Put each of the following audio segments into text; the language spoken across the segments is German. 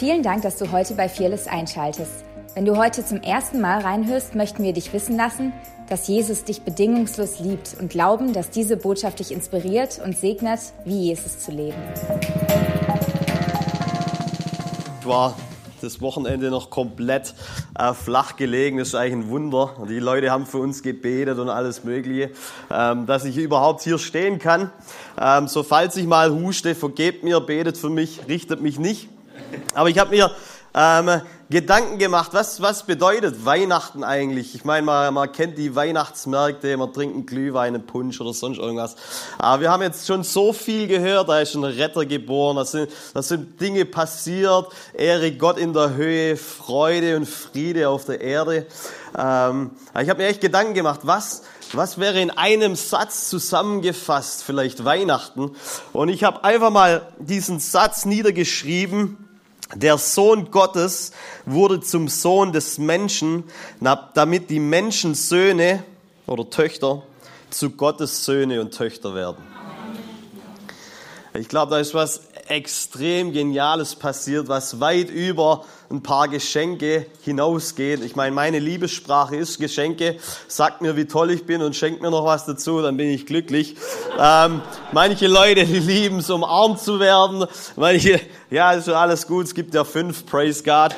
Vielen Dank, dass du heute bei Fearless einschaltest. Wenn du heute zum ersten Mal reinhörst, möchten wir dich wissen lassen, dass Jesus dich bedingungslos liebt und glauben, dass diese Botschaft dich inspiriert und segnet, wie Jesus zu leben. Ich war das Wochenende noch komplett äh, flach gelegen. Das ist eigentlich ein Wunder. Die Leute haben für uns gebetet und alles Mögliche, ähm, dass ich überhaupt hier stehen kann. Ähm, so falls ich mal huste, vergebt mir, betet für mich, richtet mich nicht. Aber ich habe mir ähm, Gedanken gemacht, was, was bedeutet Weihnachten eigentlich? Ich meine, man, man kennt die Weihnachtsmärkte, man trinkt einen Glühwein, einen Punsch oder sonst irgendwas. Aber wir haben jetzt schon so viel gehört, da ist ein Retter geboren, da sind, da sind Dinge passiert, Ehre Gott in der Höhe, Freude und Friede auf der Erde. Ähm, ich habe mir echt Gedanken gemacht, was, was wäre in einem Satz zusammengefasst, vielleicht Weihnachten? Und ich habe einfach mal diesen Satz niedergeschrieben, der Sohn Gottes wurde zum Sohn des Menschen, damit die Menschen Söhne oder Töchter zu Gottes Söhne und Töchter werden. Ich glaube, da ist was extrem Geniales passiert, was weit über ein paar Geschenke hinausgeht. Ich meine, meine Liebessprache ist Geschenke. Sagt mir, wie toll ich bin und schenkt mir noch was dazu, dann bin ich glücklich. Ähm, manche Leute, die lieben es, umarmt zu werden. Manche, ja, ist alles gut. Es gibt ja fünf, praise God.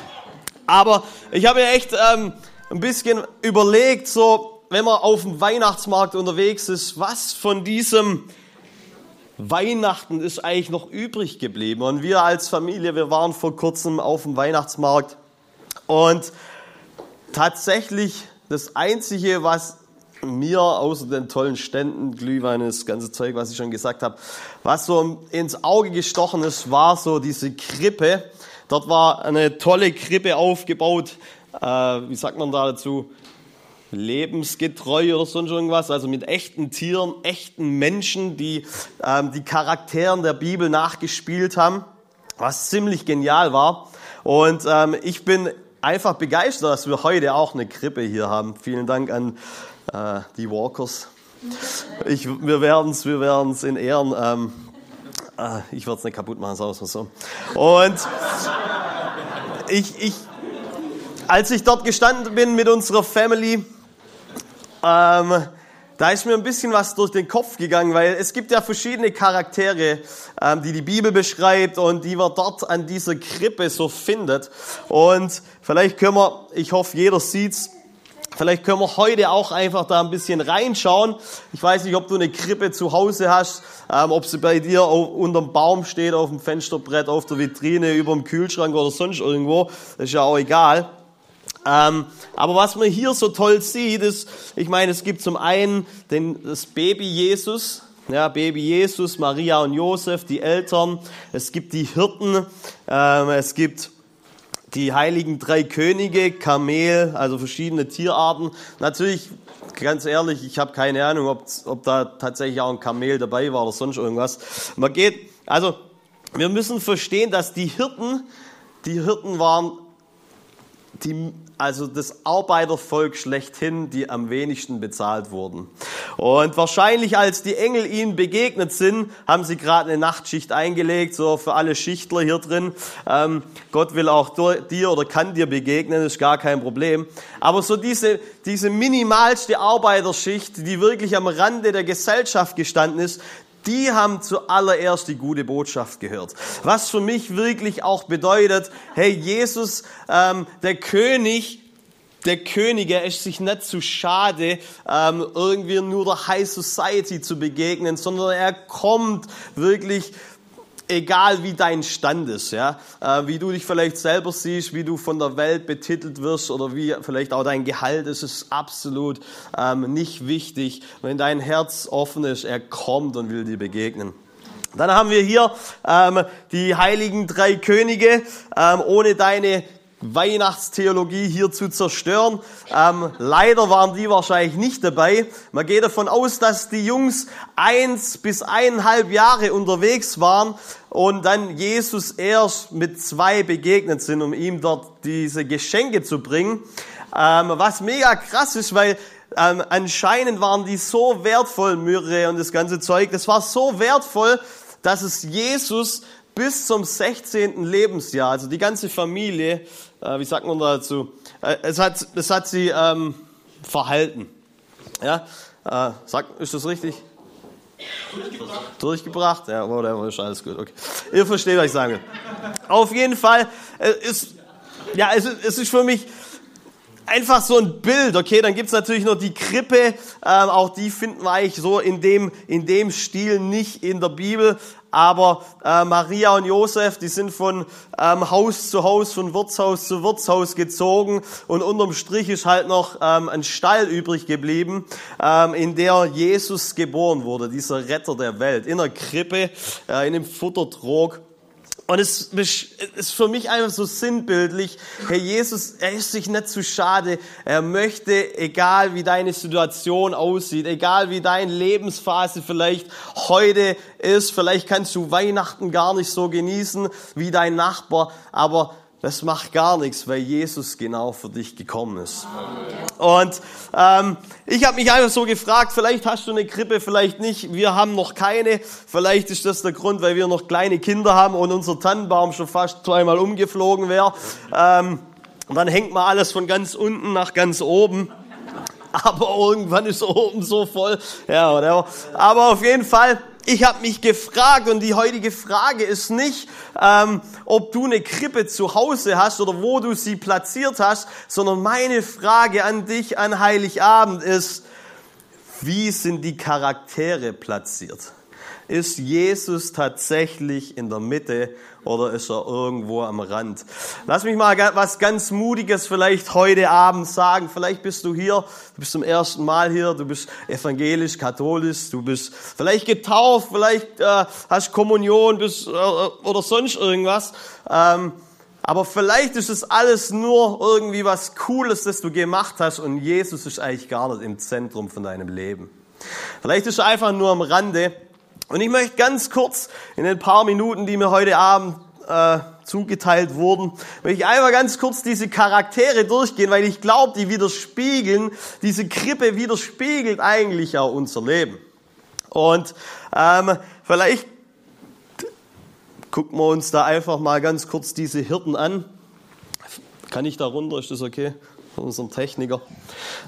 Aber ich habe mir echt ähm, ein bisschen überlegt, so, wenn man auf dem Weihnachtsmarkt unterwegs ist, was von diesem Weihnachten ist eigentlich noch übrig geblieben. Und wir als Familie, wir waren vor kurzem auf dem Weihnachtsmarkt und tatsächlich das Einzige, was mir außer den tollen Ständen, Glühwein, das ganze Zeug, was ich schon gesagt habe, was so ins Auge gestochen ist, war so diese Krippe. Dort war eine tolle Krippe aufgebaut. Äh, wie sagt man da dazu? Lebensgetreu oder sonst irgendwas, also mit echten Tieren, echten Menschen, die ähm, die Charakteren der Bibel nachgespielt haben, was ziemlich genial war. Und ähm, ich bin einfach begeistert, dass wir heute auch eine Krippe hier haben. Vielen Dank an äh, die Walkers. Ich, wir werden es wir werden's in Ehren. Ähm, äh, ich werde es nicht kaputt machen, sagen wir so. Und ich, ich, als ich dort gestanden bin mit unserer Family, ähm, da ist mir ein bisschen was durch den Kopf gegangen, weil es gibt ja verschiedene Charaktere, ähm, die die Bibel beschreibt und die man dort an dieser Krippe so findet. Und vielleicht können wir, ich hoffe, jeder sieht's, Vielleicht können wir heute auch einfach da ein bisschen reinschauen. Ich weiß nicht, ob du eine Krippe zu Hause hast, ähm, ob sie bei dir auf, unterm Baum steht, auf dem Fensterbrett, auf der Vitrine, über dem Kühlschrank oder sonst irgendwo. Das ist ja auch egal. Ähm, aber was man hier so toll sieht, ist, ich meine, es gibt zum einen den, das Baby Jesus, ja, Baby Jesus, Maria und Josef, die Eltern, es gibt die Hirten, ähm, es gibt die heiligen drei Könige, Kamel, also verschiedene Tierarten. Natürlich, ganz ehrlich, ich habe keine Ahnung, ob, ob da tatsächlich auch ein Kamel dabei war oder sonst irgendwas. Man geht, also wir müssen verstehen, dass die Hirten, die Hirten waren die, also das Arbeitervolk schlechthin, die am wenigsten bezahlt wurden. Und wahrscheinlich, als die Engel ihnen begegnet sind, haben sie gerade eine Nachtschicht eingelegt, so für alle Schichtler hier drin. Ähm, Gott will auch dir oder kann dir begegnen, ist gar kein Problem. Aber so diese, diese minimalste Arbeiterschicht, die wirklich am Rande der Gesellschaft gestanden ist, die haben zuallererst die gute Botschaft gehört. Was für mich wirklich auch bedeutet, hey, Jesus, ähm, der König, der König, er ist sich nicht zu schade, ähm, irgendwie nur der High Society zu begegnen, sondern er kommt wirklich egal wie dein Stand ist, ja, äh, wie du dich vielleicht selber siehst, wie du von der Welt betitelt wirst oder wie vielleicht auch dein Gehalt ist, ist absolut ähm, nicht wichtig. Wenn dein Herz offen ist, er kommt und will dir begegnen. Dann haben wir hier ähm, die heiligen drei Könige. Ähm, ohne deine Weihnachtstheologie hier zu zerstören. Ähm, leider waren die wahrscheinlich nicht dabei. Man geht davon aus, dass die Jungs eins bis eineinhalb Jahre unterwegs waren und dann Jesus erst mit zwei begegnet sind, um ihm dort diese Geschenke zu bringen. Ähm, was mega krass ist, weil ähm, anscheinend waren die so wertvoll, Myrrhe und das ganze Zeug, das war so wertvoll, dass es Jesus bis zum 16. Lebensjahr, also die ganze Familie, äh, wie sagt man dazu, äh, es, hat, es hat sie ähm, verhalten. Ja, äh, sagt, ist das richtig? Durchgebracht. Durchgebracht? Ja, whatever, ist alles gut. Okay. Ihr versteht, was ich will. Auf jeden Fall äh, ist, ja, es, es ist für mich einfach so ein Bild, okay, dann gibt's natürlich noch die Krippe, ähm, auch die finden wir eigentlich so in dem, in dem Stil nicht in der Bibel, aber äh, Maria und Josef, die sind von ähm, Haus zu Haus, von Wirtshaus zu Wirtshaus gezogen. Und unterm Strich ist halt noch ähm, ein Stall übrig geblieben, ähm, in der Jesus geboren wurde, dieser Retter der Welt, in der Krippe, äh, in dem Futtertrog. Und es ist für mich einfach so sinnbildlich, Herr Jesus, er ist sich nicht zu schade. Er möchte, egal wie deine Situation aussieht, egal wie deine Lebensphase vielleicht heute ist, vielleicht kannst du Weihnachten gar nicht so genießen wie dein Nachbar, aber das macht gar nichts, weil Jesus genau für dich gekommen ist. Und ähm, ich habe mich einfach so gefragt, vielleicht hast du eine Krippe, vielleicht nicht. Wir haben noch keine. Vielleicht ist das der Grund, weil wir noch kleine Kinder haben und unser Tannenbaum schon fast zweimal umgeflogen wäre. Ähm, dann hängt man alles von ganz unten nach ganz oben. Aber irgendwann ist oben so voll. Ja, whatever. Aber auf jeden Fall ich habe mich gefragt und die heutige Frage ist nicht, ähm, ob du eine Krippe zu Hause hast oder wo du sie platziert hast, sondern meine Frage an dich an Heiligabend ist, wie sind die Charaktere platziert? Ist Jesus tatsächlich in der Mitte oder ist er irgendwo am Rand? Lass mich mal was ganz Mutiges vielleicht heute Abend sagen. Vielleicht bist du hier, du bist zum ersten Mal hier, du bist evangelisch, katholisch, du bist vielleicht getauft, vielleicht äh, hast Kommunion bist, äh, oder sonst irgendwas. Ähm, aber vielleicht ist es alles nur irgendwie was Cooles, das du gemacht hast und Jesus ist eigentlich gar nicht im Zentrum von deinem Leben. Vielleicht ist er einfach nur am Rande und ich möchte ganz kurz in den paar Minuten, die mir heute Abend äh, zugeteilt wurden, möchte ich einmal ganz kurz diese Charaktere durchgehen, weil ich glaube, die widerspiegeln, diese Krippe widerspiegelt eigentlich auch unser Leben. Und ähm, vielleicht gucken wir uns da einfach mal ganz kurz diese Hirten an. Kann ich da runter? Ist das okay? Von unserem Techniker.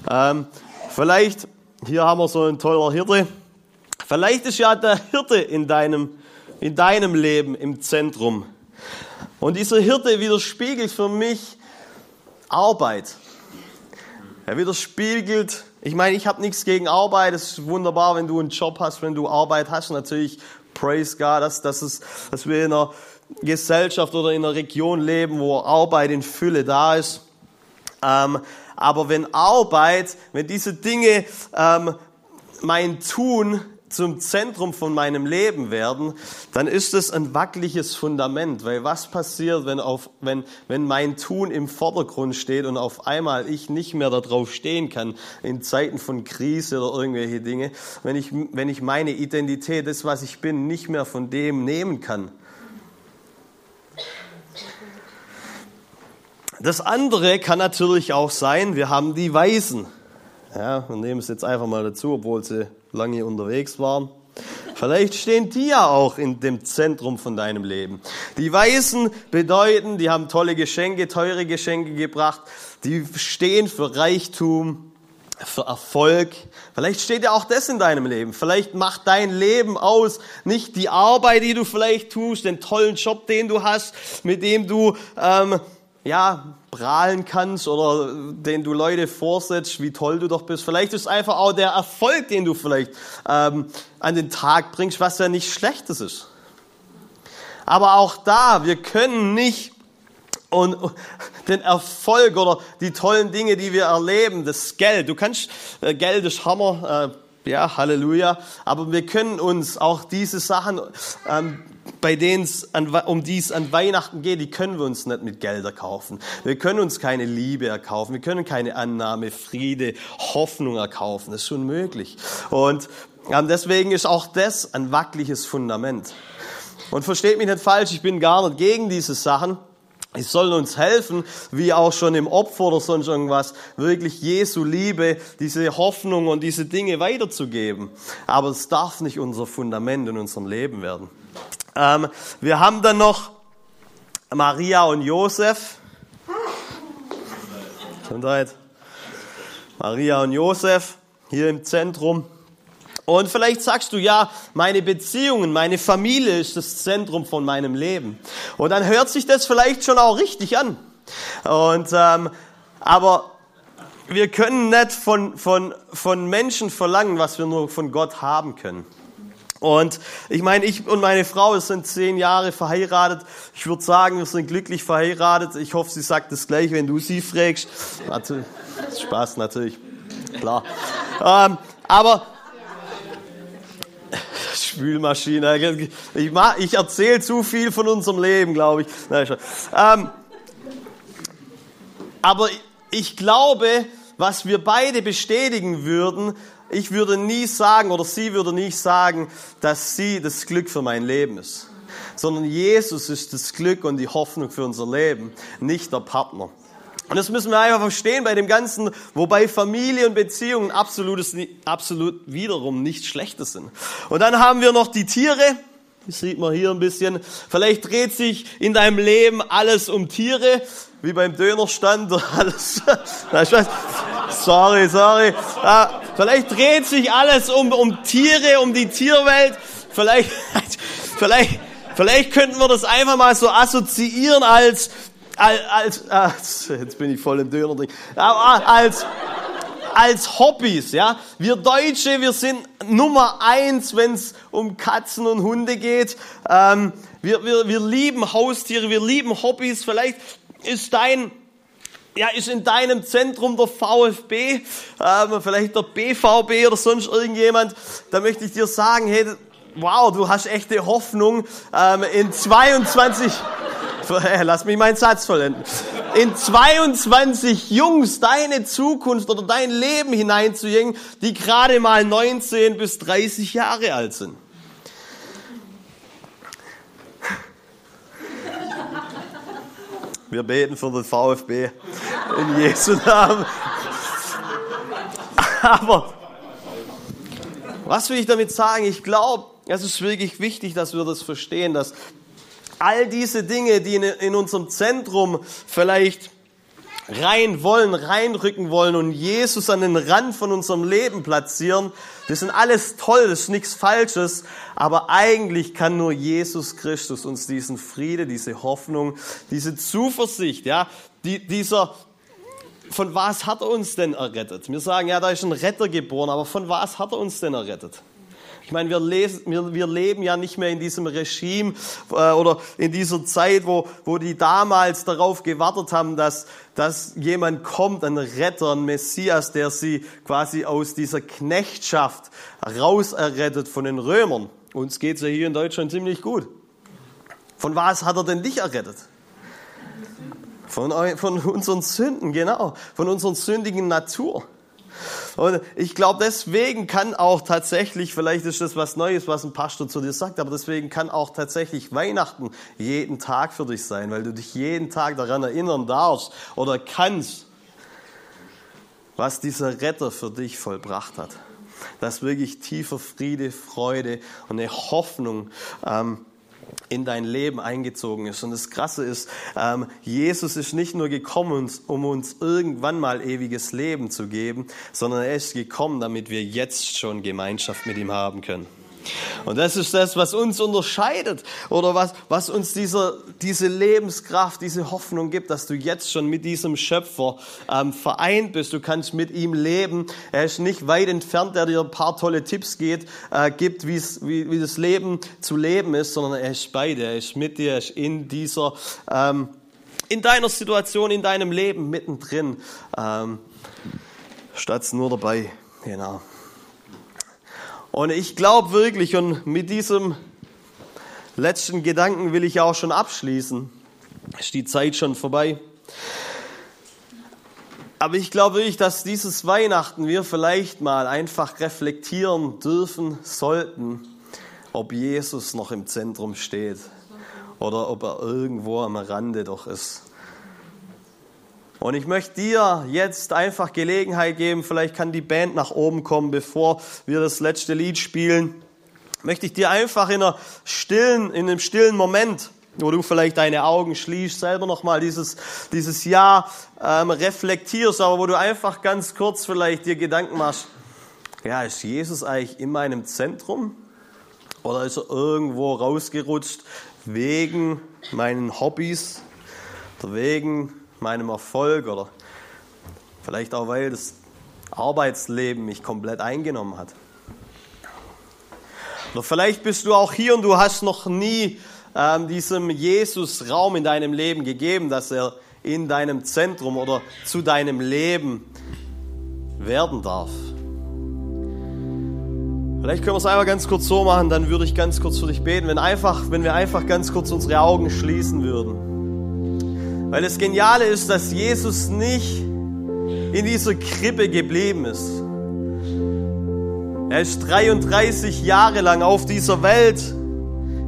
Ähm, vielleicht, hier haben wir so einen teurer Hirte. Vielleicht ist ja der Hirte in deinem, in deinem Leben im Zentrum. Und dieser Hirte widerspiegelt für mich Arbeit. Er widerspiegelt, ich meine, ich habe nichts gegen Arbeit. Es ist wunderbar, wenn du einen Job hast, wenn du Arbeit hast. Natürlich, praise God, dass, dass, es, dass wir in einer Gesellschaft oder in einer Region leben, wo Arbeit in Fülle da ist. Ähm, aber wenn Arbeit, wenn diese Dinge ähm, mein Tun zum Zentrum von meinem Leben werden, dann ist es ein wackeliges Fundament. Weil was passiert, wenn, auf, wenn, wenn mein Tun im Vordergrund steht und auf einmal ich nicht mehr darauf stehen kann in Zeiten von Krise oder irgendwelche Dinge, wenn ich, wenn ich meine Identität, das was ich bin, nicht mehr von dem nehmen kann. Das andere kann natürlich auch sein, wir haben die Weisen. Ja, wir nehmen es jetzt einfach mal dazu, obwohl sie lange unterwegs waren. Vielleicht stehen die ja auch in dem Zentrum von deinem Leben. Die Weisen bedeuten, die haben tolle Geschenke, teure Geschenke gebracht. Die stehen für Reichtum, für Erfolg. Vielleicht steht ja auch das in deinem Leben. Vielleicht macht dein Leben aus nicht die Arbeit, die du vielleicht tust, den tollen Job, den du hast, mit dem du ähm, ja, prahlen kannst oder den du Leute vorsetzt, wie toll du doch bist. Vielleicht ist es einfach auch der Erfolg, den du vielleicht ähm, an den Tag bringst, was ja nicht Schlechtes ist. Aber auch da, wir können nicht und den Erfolg oder die tollen Dinge, die wir erleben, das Geld. Du kannst, äh, Geld ist Hammer, äh, ja, Halleluja. Aber wir können uns auch diese Sachen ähm, bei denen es um die es an Weihnachten geht, die können wir uns nicht mit Geld erkaufen. Wir können uns keine Liebe erkaufen. Wir können keine Annahme, Friede, Hoffnung erkaufen. Das ist unmöglich. Und ähm, deswegen ist auch das ein wackeliges Fundament. Und versteht mich nicht falsch, ich bin gar nicht gegen diese Sachen. Die sollen uns helfen, wie auch schon im Opfer oder sonst irgendwas, wirklich Jesu Liebe, diese Hoffnung und diese Dinge weiterzugeben. Aber es darf nicht unser Fundament in unserem Leben werden. Ähm, wir haben dann noch Maria und Josef. Maria und Josef hier im Zentrum. Und vielleicht sagst du, ja, meine Beziehungen, meine Familie ist das Zentrum von meinem Leben. Und dann hört sich das vielleicht schon auch richtig an. Und, ähm, aber wir können nicht von, von, von Menschen verlangen, was wir nur von Gott haben können. Und ich meine, ich und meine Frau sind zehn Jahre verheiratet. Ich würde sagen, wir sind glücklich verheiratet. Ich hoffe, sie sagt das gleich, wenn du sie fragst. Natürlich, Spaß natürlich, klar. Ähm, aber Spülmaschine. Ich, ich erzähle zu viel von unserem Leben, glaube ich. Ähm, aber ich glaube, was wir beide bestätigen würden, ich würde nie sagen oder sie würde nicht sagen, dass sie das Glück für mein Leben ist, sondern Jesus ist das Glück und die Hoffnung für unser Leben, nicht der Partner. Und das müssen wir einfach verstehen bei dem Ganzen, wobei Familie und Beziehungen absolutes, absolut wiederum nichts Schlechtes sind. Und dann haben wir noch die Tiere. Das sieht man hier ein bisschen. Vielleicht dreht sich in deinem Leben alles um Tiere, wie beim Dönerstand oder alles. sorry, sorry. Ja, vielleicht dreht sich alles um, um Tiere, um die Tierwelt. Vielleicht, vielleicht, vielleicht könnten wir das einfach mal so assoziieren als als, als jetzt bin ich voll im Döner drin, als, als Hobbys, ja. Wir Deutsche, wir sind Nummer eins, wenn es um Katzen und Hunde geht. Ähm, wir, wir, wir lieben Haustiere, wir lieben Hobbys. Vielleicht ist dein ja, ist in deinem Zentrum der VfB, ähm, vielleicht der BVB oder sonst irgendjemand, da möchte ich dir sagen, hey, wow, du hast echte Hoffnung ähm, in 22, Lass mich meinen Satz vollenden. In 22 Jungs deine Zukunft oder dein Leben hineinzujängen, die gerade mal 19 bis 30 Jahre alt sind. Wir beten für den VfB in Jesu Namen. Aber was will ich damit sagen? Ich glaube, es ist wirklich wichtig, dass wir das verstehen, dass all diese Dinge, die in, unserem Zentrum vielleicht rein wollen, reinrücken wollen und Jesus an den Rand von unserem Leben platzieren, das sind alles toll, das ist nichts Falsches, aber eigentlich kann nur Jesus Christus uns diesen Friede, diese Hoffnung, diese Zuversicht, ja, die, dieser, von was hat er uns denn errettet? Wir sagen, ja, da ist ein Retter geboren, aber von was hat er uns denn errettet? Ich meine, wir, lesen, wir, wir leben ja nicht mehr in diesem Regime äh, oder in dieser Zeit, wo, wo die damals darauf gewartet haben, dass, dass jemand kommt, ein Retter, ein Messias, der sie quasi aus dieser Knechtschaft raus errettet von den Römern. Uns geht's ja hier in Deutschland ziemlich gut. Von was hat er denn dich errettet? Von, von unseren Sünden, genau. Von unserer sündigen Natur. Und ich glaube, deswegen kann auch tatsächlich, vielleicht ist das was Neues, was ein Pastor zu dir sagt, aber deswegen kann auch tatsächlich Weihnachten jeden Tag für dich sein, weil du dich jeden Tag daran erinnern darfst oder kannst, was dieser Retter für dich vollbracht hat. Dass wirklich tiefer Friede, Freude und eine Hoffnung ähm, in dein Leben eingezogen ist. Und das Krasse ist, ähm, Jesus ist nicht nur gekommen, um uns irgendwann mal ewiges Leben zu geben, sondern er ist gekommen, damit wir jetzt schon Gemeinschaft mit ihm haben können. Und das ist das, was uns unterscheidet oder was, was uns dieser, diese Lebenskraft, diese Hoffnung gibt, dass du jetzt schon mit diesem Schöpfer ähm, vereint bist. Du kannst mit ihm leben. Er ist nicht weit entfernt, der dir ein paar tolle Tipps geht, äh, gibt, wie, wie das Leben zu leben ist, sondern er ist bei dir, er ist mit dir, er ist in dieser, ähm, in deiner Situation, in deinem Leben mittendrin, ähm, statt nur dabei. Genau. Und ich glaube wirklich, und mit diesem letzten Gedanken will ich auch schon abschließen. Ist die Zeit schon vorbei? Aber ich glaube wirklich, dass dieses Weihnachten wir vielleicht mal einfach reflektieren dürfen sollten, ob Jesus noch im Zentrum steht oder ob er irgendwo am Rande doch ist. Und ich möchte dir jetzt einfach Gelegenheit geben, vielleicht kann die Band nach oben kommen, bevor wir das letzte Lied spielen, möchte ich dir einfach in, einer stillen, in einem stillen Moment, wo du vielleicht deine Augen schließt, selber nochmal dieses, dieses Jahr ähm, reflektierst, aber wo du einfach ganz kurz vielleicht dir Gedanken machst, ja, ist Jesus eigentlich in meinem Zentrum? Oder ist er irgendwo rausgerutscht wegen meinen Hobbys wegen meinem Erfolg oder vielleicht auch weil das Arbeitsleben mich komplett eingenommen hat? Oder vielleicht bist du auch hier und du hast noch nie ähm, diesem Jesus Raum in deinem Leben gegeben, dass er in deinem Zentrum oder zu deinem Leben werden darf. Vielleicht können wir es einmal ganz kurz so machen, dann würde ich ganz kurz für dich beten, wenn, einfach, wenn wir einfach ganz kurz unsere Augen schließen würden. Weil das Geniale ist, dass Jesus nicht in dieser Krippe geblieben ist. Er ist 33 Jahre lang auf dieser Welt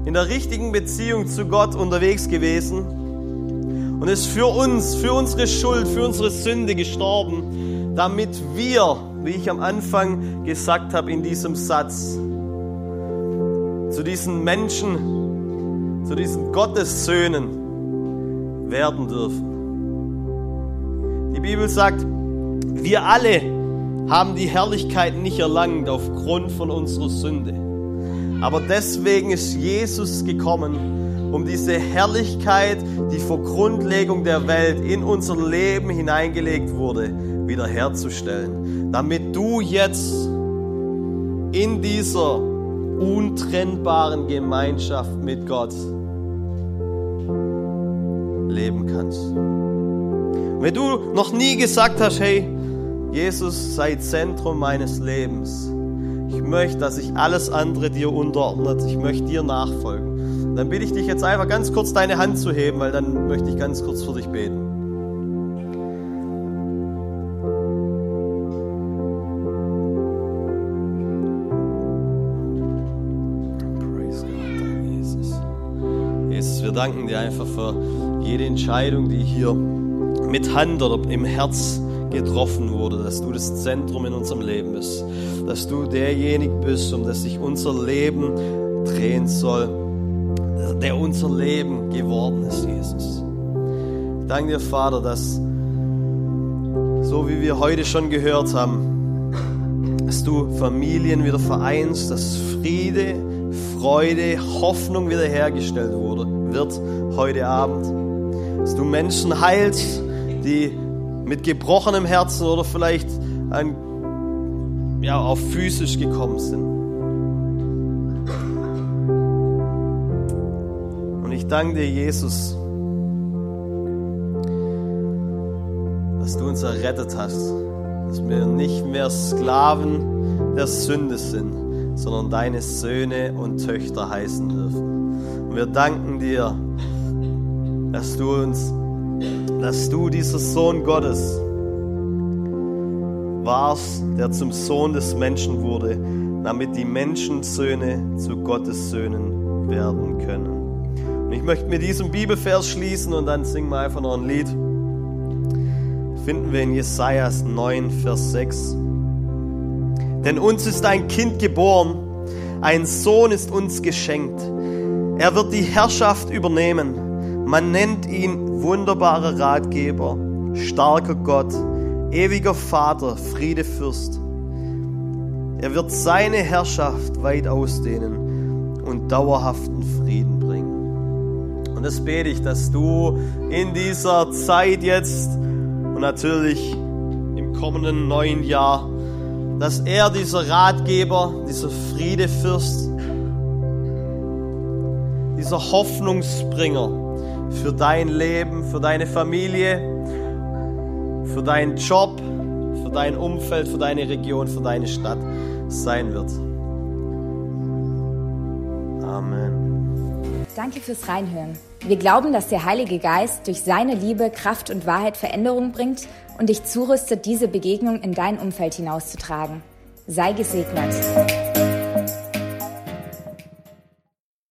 in der richtigen Beziehung zu Gott unterwegs gewesen und ist für uns, für unsere Schuld, für unsere Sünde gestorben, damit wir wie ich am Anfang gesagt habe in diesem Satz, zu diesen Menschen, zu diesen Gottessöhnen werden dürfen. Die Bibel sagt, wir alle haben die Herrlichkeit nicht erlangt aufgrund von unserer Sünde. Aber deswegen ist Jesus gekommen, um diese Herrlichkeit, die vor Grundlegung der Welt in unser Leben hineingelegt wurde, wiederherzustellen, damit du jetzt in dieser untrennbaren Gemeinschaft mit Gott leben kannst. Wenn du noch nie gesagt hast, hey, Jesus sei Zentrum meines Lebens, ich möchte, dass sich alles andere dir unterordnet, ich möchte dir nachfolgen, dann bitte ich dich jetzt einfach ganz kurz deine Hand zu heben, weil dann möchte ich ganz kurz für dich beten. Danken dir einfach für jede Entscheidung, die hier mit Hand oder im Herz getroffen wurde, dass du das Zentrum in unserem Leben bist, dass du derjenige bist, um das sich unser Leben drehen soll, der unser Leben geworden ist, Jesus. Ich danke dir, Vater, dass so wie wir heute schon gehört haben, dass du Familien wieder vereinst, dass Friede, Freude, Hoffnung wiederhergestellt wurde wird heute Abend. Dass du Menschen heilst, die mit gebrochenem Herzen oder vielleicht ein, ja, auf physisch gekommen sind. Und ich danke dir, Jesus, dass du uns errettet hast, dass wir nicht mehr Sklaven der Sünde sind, sondern deine Söhne und Töchter heißen dürfen. Wir danken dir, dass du uns, dass du dieser Sohn Gottes warst, der zum Sohn des Menschen wurde, damit die Menschensöhne zu Gottes Söhnen werden können. Und ich möchte mit diesem Bibelvers schließen und dann singen wir einfach noch ein Lied. Finden wir in Jesaja 9, Vers 6. Denn uns ist ein Kind geboren, ein Sohn ist uns geschenkt er wird die Herrschaft übernehmen. Man nennt ihn wunderbarer Ratgeber, starker Gott, ewiger Vater, Friedefürst. Er wird seine Herrschaft weit ausdehnen und dauerhaften Frieden bringen. Und das bete ich, dass du in dieser Zeit jetzt und natürlich im kommenden neuen Jahr, dass er dieser Ratgeber, dieser Friedefürst, dieser Hoffnungsbringer für dein Leben, für deine Familie, für deinen Job, für dein Umfeld, für deine Region, für deine Stadt sein wird. Amen. Danke fürs Reinhören. Wir glauben, dass der Heilige Geist durch seine Liebe, Kraft und Wahrheit Veränderung bringt und dich zurüstet, diese Begegnung in dein Umfeld hinauszutragen. Sei gesegnet.